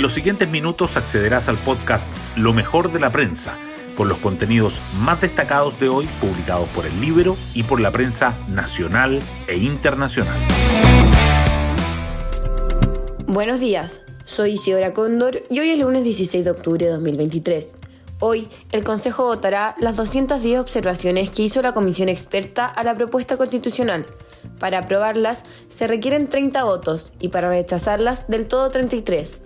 En los siguientes minutos accederás al podcast Lo mejor de la prensa, con los contenidos más destacados de hoy publicados por el Libro y por la prensa nacional e internacional. Buenos días, soy Isidora Cóndor y hoy es lunes 16 de octubre de 2023. Hoy, el Consejo votará las 210 observaciones que hizo la Comisión Experta a la propuesta constitucional. Para aprobarlas se requieren 30 votos y para rechazarlas del todo 33.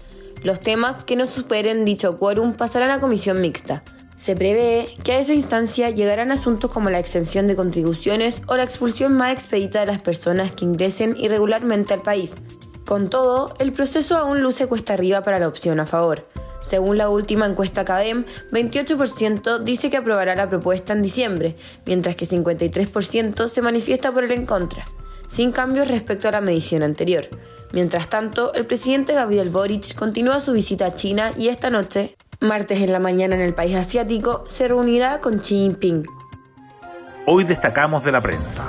Los temas que no superen dicho quórum pasarán a comisión mixta. Se prevé que a esa instancia llegarán asuntos como la exención de contribuciones o la expulsión más expedita de las personas que ingresen irregularmente al país. Con todo, el proceso aún luce cuesta arriba para la opción a favor. Según la última encuesta CADEM, 28% dice que aprobará la propuesta en diciembre, mientras que 53% se manifiesta por el en contra, sin cambios respecto a la medición anterior. Mientras tanto, el presidente Gabriel Boric continúa su visita a China y esta noche, martes en la mañana en el país asiático, se reunirá con Xi Jinping. Hoy destacamos de la prensa.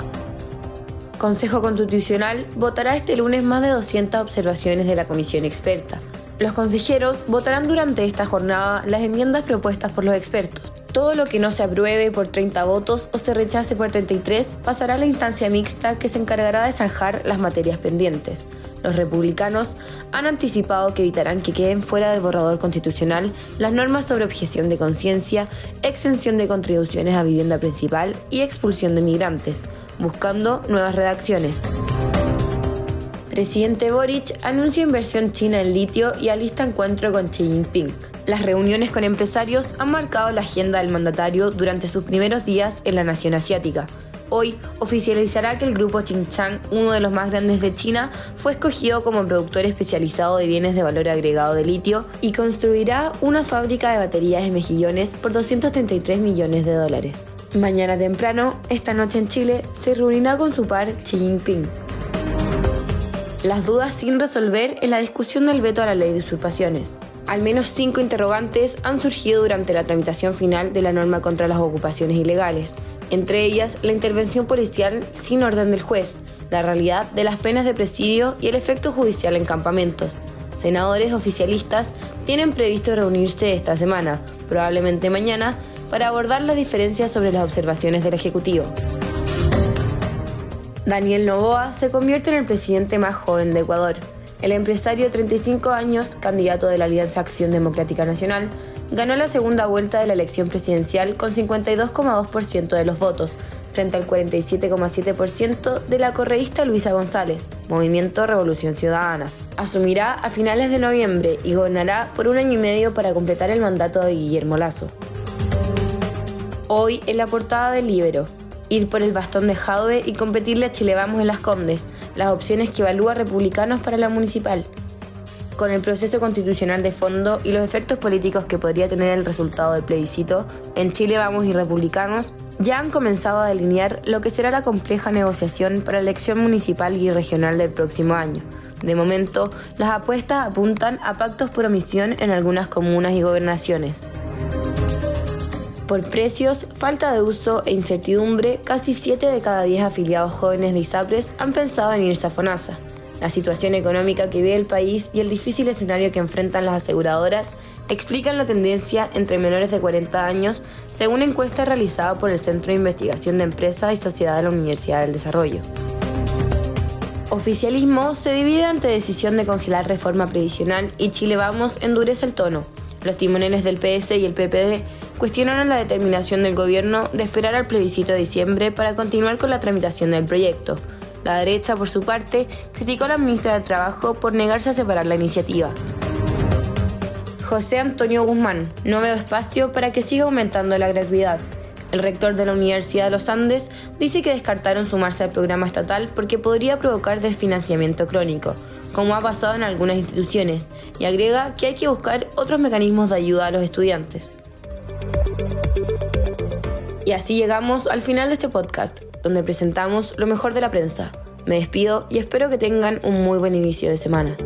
Consejo Constitucional votará este lunes más de 200 observaciones de la comisión experta. Los consejeros votarán durante esta jornada las enmiendas propuestas por los expertos. Todo lo que no se apruebe por 30 votos o se rechace por 33 pasará a la instancia mixta que se encargará de zanjar las materias pendientes. Los republicanos han anticipado que evitarán que queden fuera del borrador constitucional las normas sobre objeción de conciencia, exención de contribuciones a vivienda principal y expulsión de migrantes buscando nuevas redacciones. Presidente Boric anuncia inversión china en litio y alista encuentro con Xi Jinping. Las reuniones con empresarios han marcado la agenda del mandatario durante sus primeros días en la nación asiática. Hoy oficializará que el grupo Xinjiang, uno de los más grandes de China, fue escogido como productor especializado de bienes de valor agregado de litio y construirá una fábrica de baterías en mejillones por 233 millones de dólares. Mañana temprano, esta noche en Chile, se reunirá con su par Xi Jinping. Las dudas sin resolver en la discusión del veto a la ley de usurpaciones. Al menos cinco interrogantes han surgido durante la tramitación final de la norma contra las ocupaciones ilegales, entre ellas la intervención policial sin orden del juez, la realidad de las penas de presidio y el efecto judicial en campamentos. Senadores oficialistas tienen previsto reunirse esta semana, probablemente mañana, para abordar las diferencias sobre las observaciones del Ejecutivo. Daniel Novoa se convierte en el presidente más joven de Ecuador. El empresario de 35 años, candidato de la Alianza Acción Democrática Nacional, ganó la segunda vuelta de la elección presidencial con 52,2% de los votos, frente al 47,7% de la correísta Luisa González, Movimiento Revolución Ciudadana. Asumirá a finales de noviembre y gobernará por un año y medio para completar el mandato de Guillermo Lazo. Hoy en la portada del Libero, ir por el bastón de Jadwe y competirle a Chile Vamos en las Condes, las opciones que evalúa republicanos para la municipal. Con el proceso constitucional de fondo y los efectos políticos que podría tener el resultado del plebiscito, en Chile Vamos y republicanos ya han comenzado a delinear lo que será la compleja negociación para la elección municipal y regional del próximo año. De momento, las apuestas apuntan a pactos por omisión en algunas comunas y gobernaciones. Por precios, falta de uso e incertidumbre, casi 7 de cada 10 afiliados jóvenes de ISAPRES han pensado en irse a FONASA. La situación económica que vive el país y el difícil escenario que enfrentan las aseguradoras explican la tendencia entre menores de 40 años, según encuesta realizada por el Centro de Investigación de Empresas y Sociedad de la Universidad del Desarrollo. Oficialismo se divide ante decisión de congelar reforma previsional y Chile Vamos endurece el tono. Los timoneles del PS y el PPD cuestionaron la determinación del gobierno de esperar al plebiscito de diciembre para continuar con la tramitación del proyecto. La derecha, por su parte, criticó a la ministra de Trabajo por negarse a separar la iniciativa. José Antonio Guzmán, no veo espacio para que siga aumentando la gratuidad. El rector de la Universidad de los Andes dice que descartaron sumarse al programa estatal porque podría provocar desfinanciamiento crónico, como ha pasado en algunas instituciones, y agrega que hay que buscar otros mecanismos de ayuda a los estudiantes. Y así llegamos al final de este podcast, donde presentamos lo mejor de la prensa. Me despido y espero que tengan un muy buen inicio de semana.